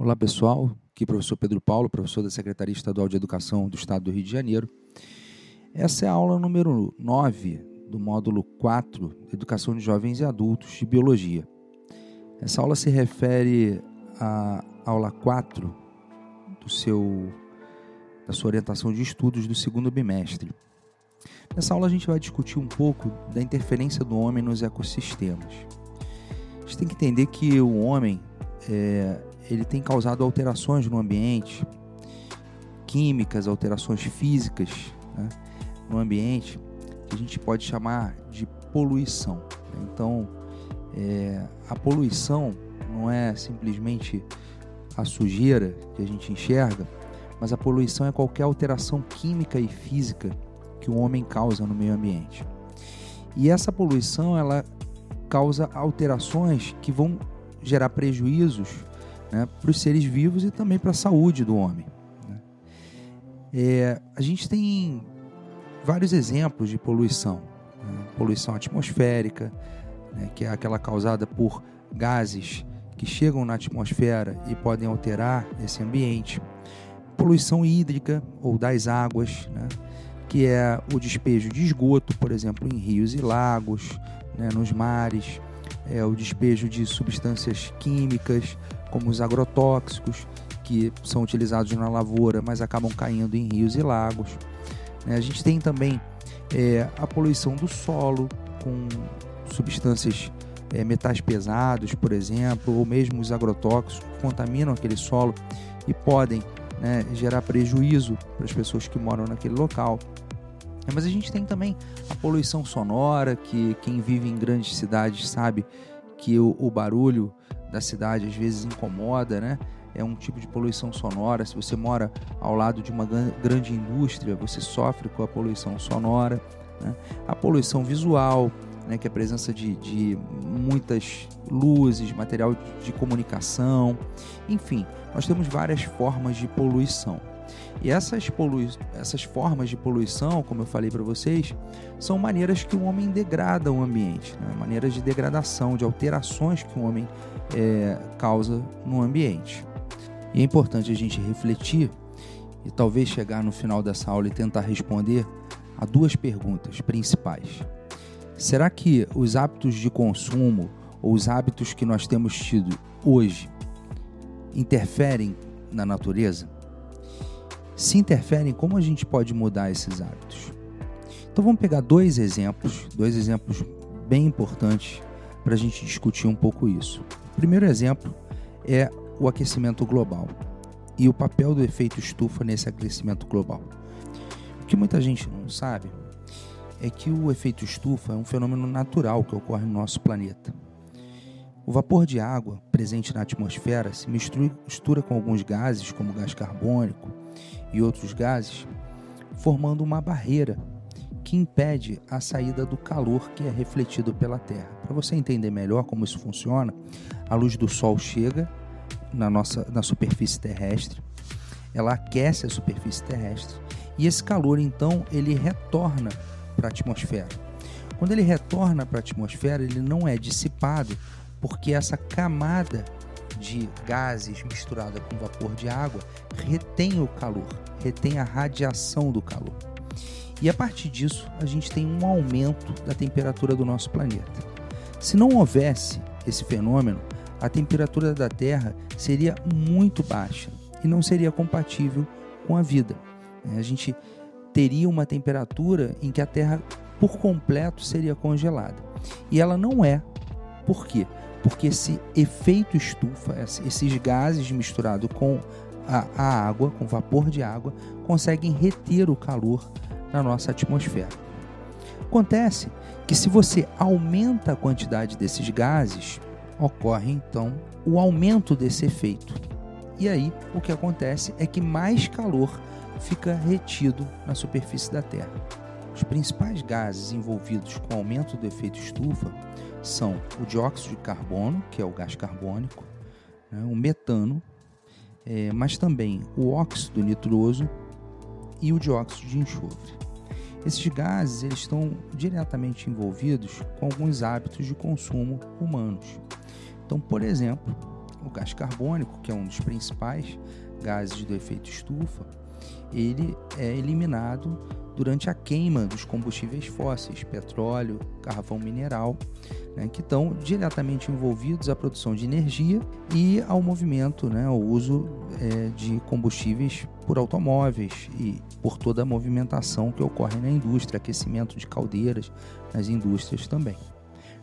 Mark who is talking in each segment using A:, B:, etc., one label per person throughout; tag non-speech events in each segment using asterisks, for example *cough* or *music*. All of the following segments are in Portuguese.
A: Olá pessoal, aqui é o professor Pedro Paulo, professor da Secretaria Estadual de Educação do Estado do Rio de Janeiro. Essa é a aula número 9 do módulo 4, Educação de Jovens e Adultos de Biologia. Essa aula se refere à aula 4 do seu, da sua orientação de estudos do segundo bimestre. Nessa aula a gente vai discutir um pouco da interferência do homem nos ecossistemas. A gente tem que entender que o homem é, ele tem causado alterações no ambiente, químicas, alterações físicas né, no ambiente, que a gente pode chamar de poluição. Então, é, a poluição não é simplesmente a sujeira que a gente enxerga, mas a poluição é qualquer alteração química e física que o homem causa no meio ambiente. E essa poluição ela causa alterações que vão gerar prejuízos né, para os seres vivos e também para a saúde do homem. Né? É, a gente tem vários exemplos de poluição. Né? Poluição atmosférica, né, que é aquela causada por gases que chegam na atmosfera e podem alterar esse ambiente. Poluição hídrica ou das águas, né, que é o despejo de esgoto, por exemplo, em rios e lagos, né, nos mares, é o despejo de substâncias químicas, como os agrotóxicos, que são utilizados na lavoura, mas acabam caindo em rios e lagos. Né? A gente tem também é, a poluição do solo, com substâncias é, metais pesados, por exemplo, ou mesmo os agrotóxicos que contaminam aquele solo e podem né, gerar prejuízo para as pessoas que moram naquele local. É, mas a gente tem também a poluição sonora, que quem vive em grandes cidades sabe que o, o barulho da cidade às vezes incomoda, né? É um tipo de poluição sonora. Se você mora ao lado de uma grande indústria, você sofre com a poluição sonora. Né? A poluição visual, né, que é a presença de, de muitas luzes, material de comunicação, enfim, nós temos várias formas de poluição. E essas, polui essas formas de poluição, como eu falei para vocês, são maneiras que o homem degrada o ambiente, né? maneiras de degradação, de alterações que o homem é, causa no ambiente. E é importante a gente refletir e talvez chegar no final dessa aula e tentar responder a duas perguntas principais. Será que os hábitos de consumo ou os hábitos que nós temos tido hoje interferem na natureza? Se interferem, como a gente pode mudar esses hábitos? Então vamos pegar dois exemplos, dois exemplos bem importantes para a gente discutir um pouco isso. O primeiro exemplo é o aquecimento global e o papel do efeito estufa nesse aquecimento global. O que muita gente não sabe é que o efeito estufa é um fenômeno natural que ocorre no nosso planeta. O vapor de água presente na atmosfera se mistura com alguns gases, como gás carbônico, e outros gases, formando uma barreira que impede a saída do calor que é refletido pela Terra. Para você entender melhor como isso funciona, a luz do Sol chega na nossa na superfície terrestre, ela aquece a superfície terrestre e esse calor então ele retorna para a atmosfera. Quando ele retorna para a atmosfera, ele não é dissipado porque essa camada de gases misturada com vapor de água retém o calor, retém a radiação do calor. E a partir disso, a gente tem um aumento da temperatura do nosso planeta. Se não houvesse esse fenômeno, a temperatura da Terra seria muito baixa e não seria compatível com a vida. A gente teria uma temperatura em que a Terra por completo seria congelada. E ela não é. Por quê? Porque esse efeito estufa, esses gases misturados com a, a água, com vapor de água, conseguem reter o calor na nossa atmosfera. Acontece que se você aumenta a quantidade desses gases, ocorre então o aumento desse efeito. E aí o que acontece é que mais calor fica retido na superfície da Terra. Os principais gases envolvidos com o aumento do efeito estufa são o dióxido de carbono, que é o gás carbônico, né, o metano, é, mas também o óxido nitroso e o dióxido de enxofre. Esses gases eles estão diretamente envolvidos com alguns hábitos de consumo humanos. Então, por exemplo, o gás carbônico, que é um dos principais gases do efeito estufa, ele é eliminado durante a queima dos combustíveis fósseis, petróleo, carvão mineral, né, que estão diretamente envolvidos à produção de energia e ao movimento, né, ao uso é, de combustíveis por automóveis e por toda a movimentação que ocorre na indústria, aquecimento de caldeiras nas indústrias também.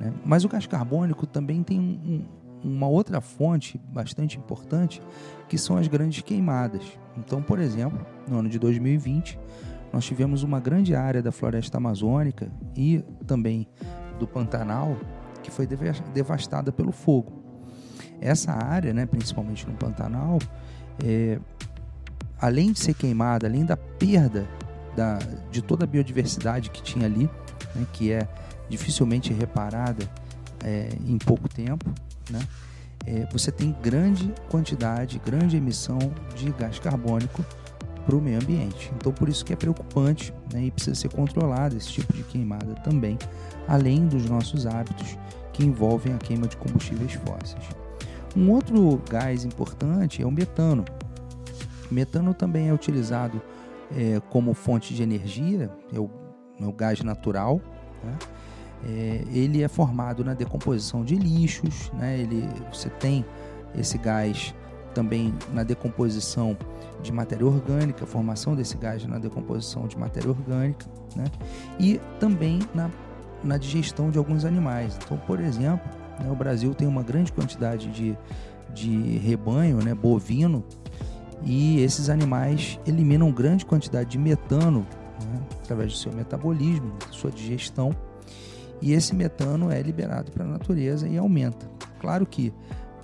A: Né. Mas o gás carbônico também tem um, um, uma outra fonte bastante importante, que são as grandes queimadas. Então, por exemplo, no ano de 2020, nós tivemos uma grande área da floresta amazônica e também do Pantanal que foi devastada pelo fogo. Essa área, né, principalmente no Pantanal, é, além de ser queimada, além da perda da, de toda a biodiversidade que tinha ali, né, que é dificilmente reparada é, em pouco tempo, né, é, você tem grande quantidade, grande emissão de gás carbônico para o meio ambiente. Então, por isso que é preocupante né, e precisa ser controlado esse tipo de queimada também, além dos nossos hábitos que envolvem a queima de combustíveis fósseis. Um outro gás importante é o metano. O metano também é utilizado é, como fonte de energia, é o, é o gás natural. Né? É, ele é formado na decomposição de lixos, né? ele, você tem esse gás também na decomposição de matéria orgânica, formação desse gás na decomposição de matéria orgânica, né? e também na, na digestão de alguns animais. Então, por exemplo, né, o Brasil tem uma grande quantidade de, de rebanho né, bovino e esses animais eliminam grande quantidade de metano né, através do seu metabolismo, sua digestão, e esse metano é liberado para a natureza e aumenta. Claro que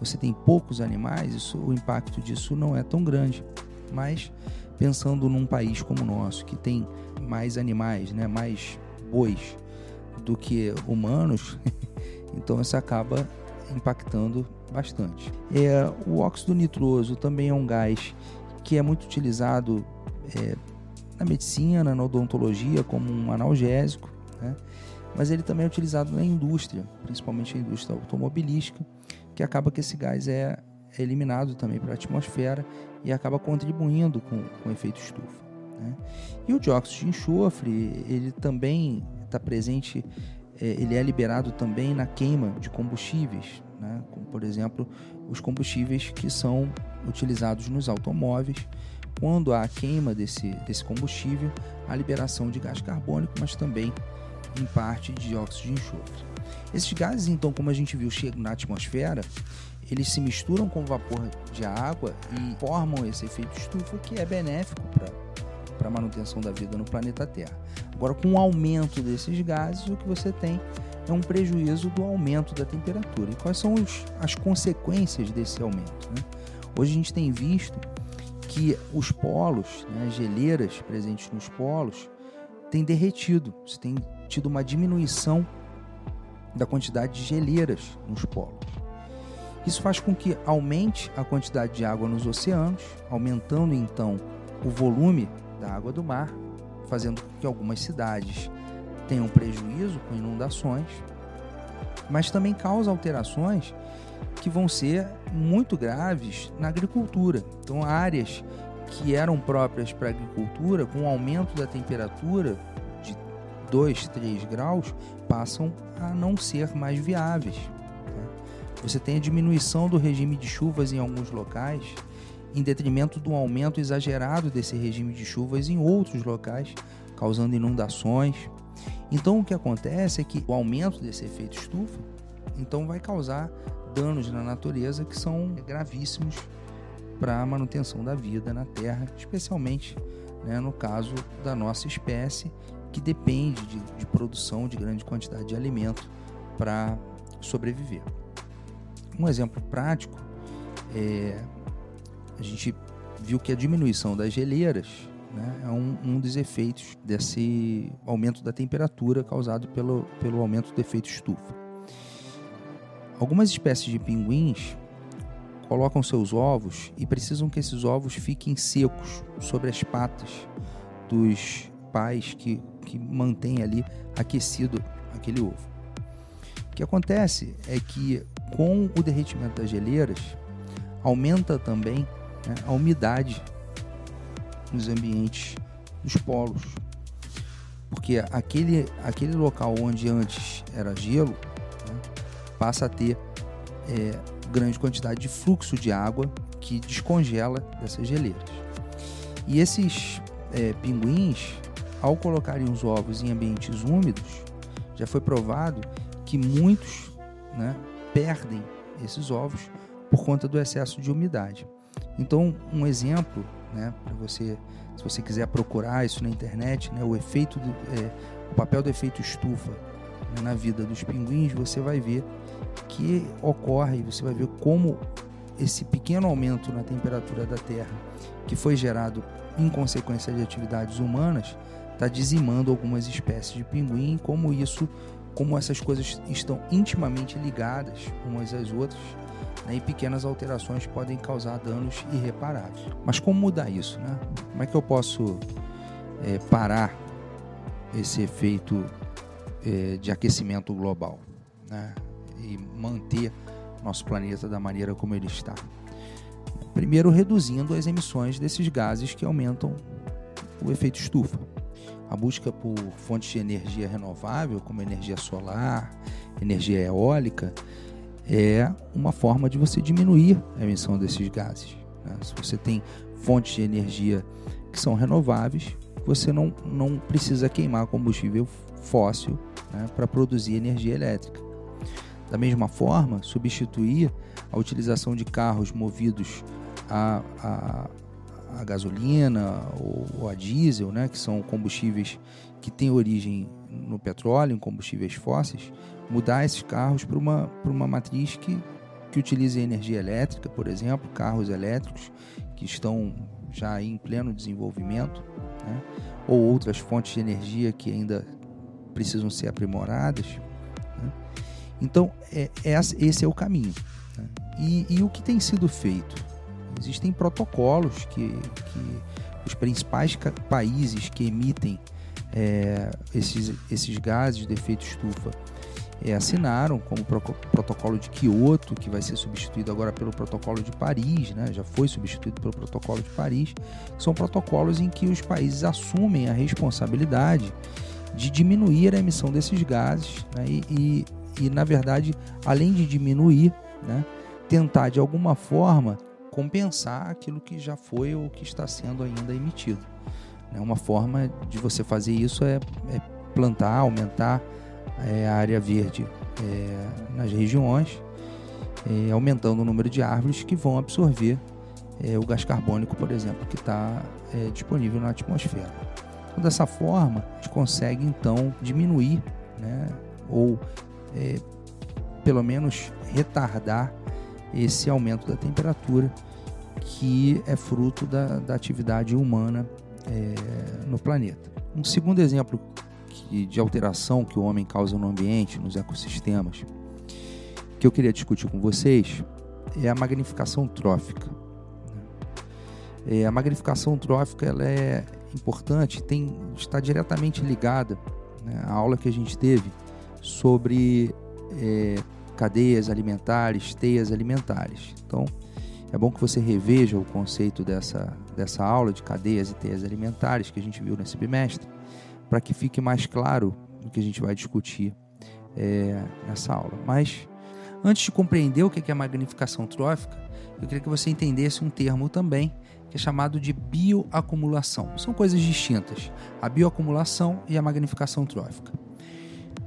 A: você tem poucos animais, isso, o impacto disso não é tão grande. Mas pensando num país como o nosso, que tem mais animais, né, mais bois do que humanos, *laughs* então isso acaba impactando bastante. É, o óxido nitroso também é um gás que é muito utilizado é, na medicina, na odontologia, como um analgésico, né? mas ele também é utilizado na indústria, principalmente na indústria automobilística, que acaba que esse gás é, é eliminado também para a atmosfera e acaba contribuindo com, com o efeito estufa. Né? E o dióxido de enxofre, ele também está presente, é, ele é liberado também na queima de combustíveis, né? como por exemplo os combustíveis que são utilizados nos automóveis. Quando há a queima desse, desse combustível, a liberação de gás carbônico, mas também em parte de dióxido de enxofre. Esses gases, então, como a gente viu, chegam na atmosfera, eles se misturam com o vapor de água e formam esse efeito estufa que é benéfico para a manutenção da vida no planeta Terra. Agora, com o aumento desses gases, o que você tem é um prejuízo do aumento da temperatura. E quais são os, as consequências desse aumento? Né? Hoje a gente tem visto que os polos, né, as geleiras presentes nos polos, têm derretido. Você tem tido uma diminuição da quantidade de geleiras nos polos. Isso faz com que aumente a quantidade de água nos oceanos, aumentando então o volume da água do mar, fazendo com que algumas cidades tenham prejuízo com inundações, mas também causa alterações que vão ser muito graves na agricultura. Então, áreas que eram próprias para a agricultura, com o aumento da temperatura, 2, 3 graus passam a não ser mais viáveis. Né? Você tem a diminuição do regime de chuvas em alguns locais, em detrimento do aumento exagerado desse regime de chuvas em outros locais, causando inundações. Então o que acontece é que o aumento desse efeito estufa então vai causar danos na natureza que são gravíssimos para a manutenção da vida na Terra, especialmente né, no caso da nossa espécie que depende de, de produção de grande quantidade de alimento para sobreviver. Um exemplo prático é a gente viu que a diminuição das geleiras né, é um, um, dos efeitos desse aumento da temperatura causado pelo, pelo aumento do efeito estufa. Algumas espécies de pinguins colocam seus ovos e precisam que esses ovos fiquem secos sobre as patas dos pais que que mantém ali aquecido aquele ovo. O que acontece é que com o derretimento das geleiras, aumenta também né, a umidade nos ambientes dos polos. Porque aquele, aquele local onde antes era gelo né, passa a ter é, grande quantidade de fluxo de água que descongela dessas geleiras. E esses é, pinguins, ao colocarem os ovos em ambientes úmidos, já foi provado que muitos né, perdem esses ovos por conta do excesso de umidade. Então, um exemplo, né, para você, se você quiser procurar isso na internet, né, o efeito, do, é, o papel do efeito estufa na vida dos pinguins, você vai ver que ocorre, você vai ver como esse pequeno aumento na temperatura da Terra, que foi gerado em consequência de atividades humanas, está dizimando algumas espécies de pinguim, como isso, como essas coisas estão intimamente ligadas umas às outras, né, e pequenas alterações podem causar danos irreparáveis. Mas como mudar isso? Né? Como é que eu posso é, parar esse efeito é, de aquecimento global né? e manter nosso planeta da maneira como ele está? Primeiro, reduzindo as emissões desses gases que aumentam o efeito estufa. A busca por fontes de energia renovável, como energia solar, energia eólica, é uma forma de você diminuir a emissão desses gases. Né? Se você tem fontes de energia que são renováveis, você não, não precisa queimar combustível fóssil né, para produzir energia elétrica. Da mesma forma, substituir a utilização de carros movidos a, a, a gasolina ou, ou, a diesel, né, que são combustíveis que têm origem no petróleo, em combustíveis fósseis, mudar esses carros para uma, uma matriz que, que utilize energia elétrica, por exemplo, carros elétricos que estão já em pleno desenvolvimento, né, ou outras fontes de energia que ainda precisam ser aprimoradas. Né. Então, é, é, esse é o caminho. Né. E, e o que tem sido feito? Existem protocolos que, que os principais países que emitem é, esses, esses gases de efeito estufa é, assinaram, como o protocolo de Kyoto, que vai ser substituído agora pelo protocolo de Paris, né? já foi substituído pelo protocolo de Paris. São protocolos em que os países assumem a responsabilidade de diminuir a emissão desses gases né? e, e, e, na verdade, além de diminuir, né? tentar de alguma forma compensar aquilo que já foi ou que está sendo ainda emitido. Né? Uma forma de você fazer isso é, é plantar, aumentar é, a área verde é, nas regiões, é, aumentando o número de árvores que vão absorver é, o gás carbônico, por exemplo, que está é, disponível na atmosfera. Então, dessa forma, a gente consegue então diminuir, né? ou pelo menos retardar esse aumento da temperatura que é fruto da, da atividade humana é, no planeta. Um segundo exemplo que, de alteração que o homem causa no ambiente, nos ecossistemas, que eu queria discutir com vocês é a magnificação trófica. É, a magnificação trófica ela é importante, tem, está diretamente ligada né, à aula que a gente teve sobre é, cadeias alimentares, teias alimentares. Então, é bom que você reveja o conceito dessa, dessa aula de cadeias e teias alimentares que a gente viu nesse bimestre, para que fique mais claro o que a gente vai discutir é, nessa aula. Mas, antes de compreender o que é magnificação trófica, eu queria que você entendesse um termo também, que é chamado de bioacumulação. São coisas distintas, a bioacumulação e a magnificação trófica.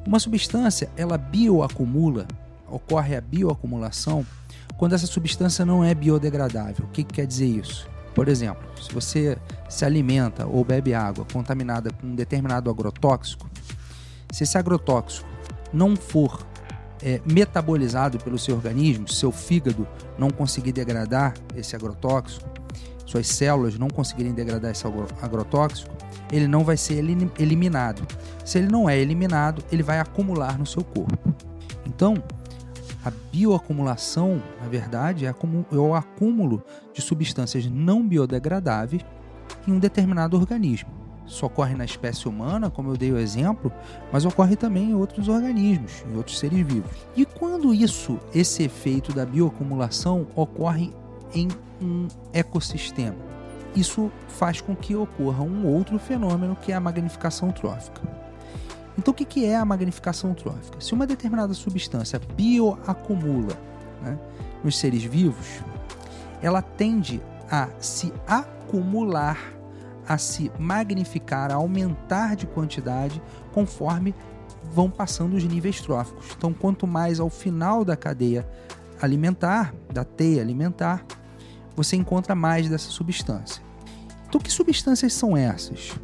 A: Uma substância, ela bioacumula, ocorre a bioacumulação quando essa substância não é biodegradável. O que, que quer dizer isso? Por exemplo, se você se alimenta ou bebe água contaminada com um determinado agrotóxico, se esse agrotóxico não for é, metabolizado pelo seu organismo, seu fígado não conseguir degradar esse agrotóxico, suas células não conseguirem degradar esse agrotóxico, ele não vai ser eliminado. Se ele não é eliminado, ele vai acumular no seu corpo. Então, a bioacumulação, na verdade, é, é o acúmulo de substâncias não biodegradáveis em um determinado organismo. Isso ocorre na espécie humana, como eu dei o exemplo, mas ocorre também em outros organismos, em outros seres vivos. E quando isso, esse efeito da bioacumulação ocorre em um ecossistema. Isso faz com que ocorra um outro fenômeno que é a magnificação trófica. Então, o que é a magnificação trófica? Se uma determinada substância bioacumula né, nos seres vivos, ela tende a se acumular, a se magnificar, a aumentar de quantidade conforme vão passando os níveis tróficos. Então, quanto mais ao final da cadeia alimentar, da teia alimentar, você encontra mais dessa substância. Então, que substâncias são essas?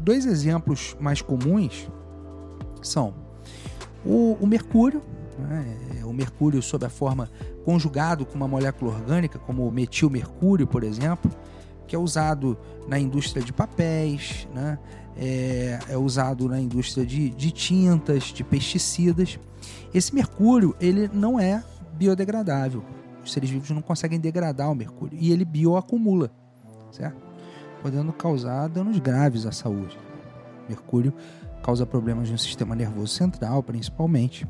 A: Dois exemplos mais comuns são o, o mercúrio, né? o mercúrio sob a forma conjugado com uma molécula orgânica, como o metilmercúrio, por exemplo, que é usado na indústria de papéis, né? é, é, usado na indústria de, de tintas, de pesticidas. Esse mercúrio ele não é biodegradável. Os seres vivos não conseguem degradar o mercúrio e ele bioacumula, certo? Podendo causar danos graves à saúde. Mercúrio causa problemas no sistema nervoso central, principalmente.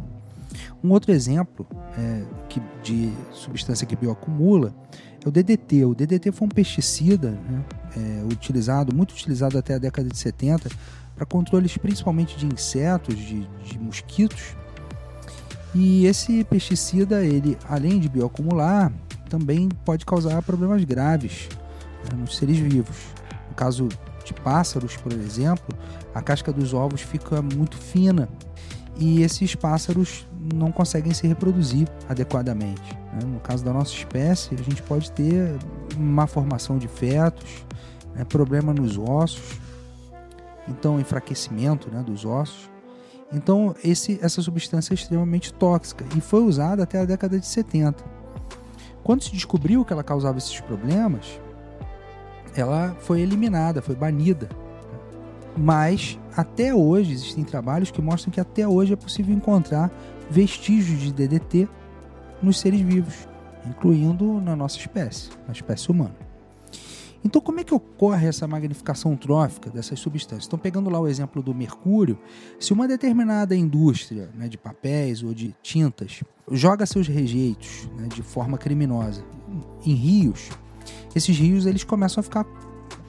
A: Um outro exemplo é, que, de substância que bioacumula é o DDT. O DDT foi um pesticida né, é, utilizado, muito utilizado até a década de 70 para controles principalmente de insetos, de, de mosquitos. E esse pesticida, ele, além de bioacumular, também pode causar problemas graves né, nos seres vivos. No caso de pássaros, por exemplo, a casca dos ovos fica muito fina e esses pássaros não conseguem se reproduzir adequadamente. Né? No caso da nossa espécie, a gente pode ter má formação de fetos, né? problema nos ossos, então enfraquecimento né, dos ossos. Então esse, essa substância é extremamente tóxica e foi usada até a década de 70. Quando se descobriu que ela causava esses problemas, ela foi eliminada, foi banida mas até hoje existem trabalhos que mostram que até hoje é possível encontrar vestígios de DDT nos seres vivos, incluindo na nossa espécie, na espécie humana. Então, como é que ocorre essa magnificação trófica dessas substâncias? Então, pegando lá o exemplo do mercúrio, se uma determinada indústria né, de papéis ou de tintas joga seus rejeitos né, de forma criminosa em rios, esses rios eles começam a ficar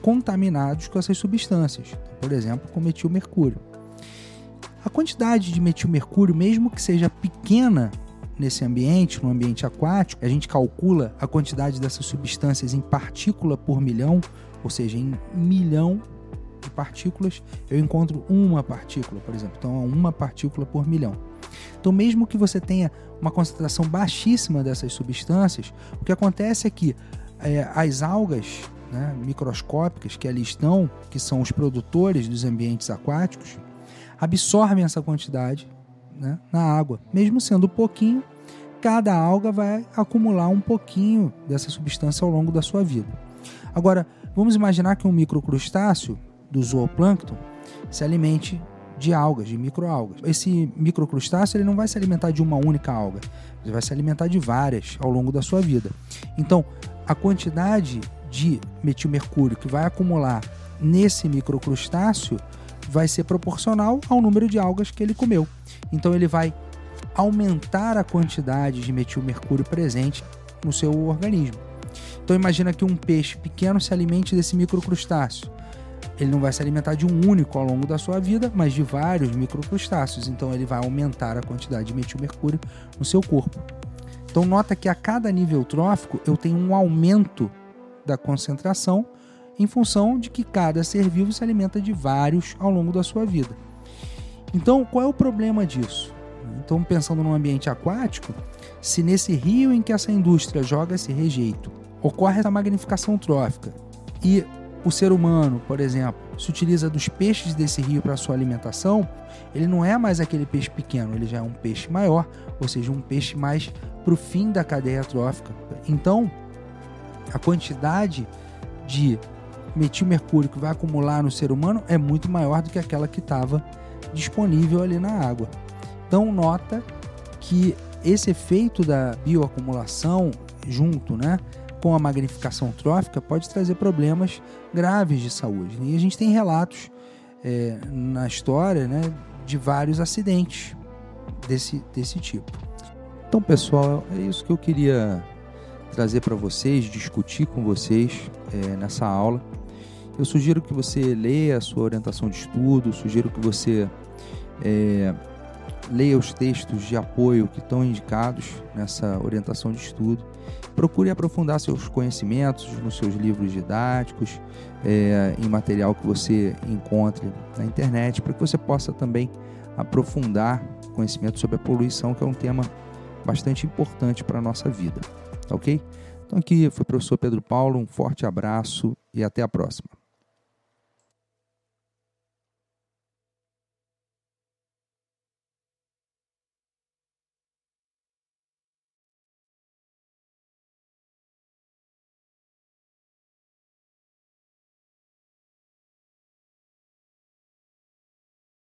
A: contaminados com essas substâncias, por exemplo, com metilmercúrio. A quantidade de metilmercúrio, mesmo que seja pequena nesse ambiente, no ambiente aquático, a gente calcula a quantidade dessas substâncias em partícula por milhão, ou seja, em milhão de partículas, eu encontro uma partícula, por exemplo. Então, uma partícula por milhão. Então, mesmo que você tenha uma concentração baixíssima dessas substâncias, o que acontece é que é, as algas né, microscópicas que ali estão, que são os produtores dos ambientes aquáticos, absorvem essa quantidade né, na água. Mesmo sendo pouquinho, cada alga vai acumular um pouquinho dessa substância ao longo da sua vida. Agora, vamos imaginar que um microcrustáceo do zooplâncton se alimente de algas, de microalgas. Esse microcrustáceo ele não vai se alimentar de uma única alga, ele vai se alimentar de várias ao longo da sua vida. Então, a quantidade de metilmercúrio que vai acumular nesse microcrustáceo vai ser proporcional ao número de algas que ele comeu. Então ele vai aumentar a quantidade de metilmercúrio presente no seu organismo. Então imagina que um peixe pequeno se alimente desse microcrustáceo. Ele não vai se alimentar de um único ao longo da sua vida, mas de vários microcrustáceos. Então ele vai aumentar a quantidade de metilmercúrio no seu corpo. Então nota que a cada nível trófico eu tenho um aumento da concentração em função de que cada ser vivo se alimenta de vários ao longo da sua vida. Então, qual é o problema disso? Então, pensando no ambiente aquático, se nesse rio em que essa indústria joga esse rejeito ocorre essa magnificação trófica e o ser humano, por exemplo, se utiliza dos peixes desse rio para sua alimentação, ele não é mais aquele peixe pequeno, ele já é um peixe maior, ou seja, um peixe mais para o fim da cadeia trófica. Então, a quantidade de metilmercúrio que vai acumular no ser humano é muito maior do que aquela que estava disponível ali na água. Então nota que esse efeito da bioacumulação junto, né, com a magnificação trófica pode trazer problemas graves de saúde. E a gente tem relatos é, na história, né, de vários acidentes desse, desse tipo. Então, pessoal, é isso que eu queria trazer para vocês, discutir com vocês é, nessa aula. Eu sugiro que você leia a sua orientação de estudo, sugiro que você é, leia os textos de apoio que estão indicados nessa orientação de estudo. Procure aprofundar seus conhecimentos nos seus livros didáticos, é, em material que você encontre na internet, para que você possa também aprofundar conhecimento sobre a poluição, que é um tema bastante importante para a nossa vida. Tá ok? Então, aqui foi o professor Pedro Paulo, um forte abraço e até a próxima.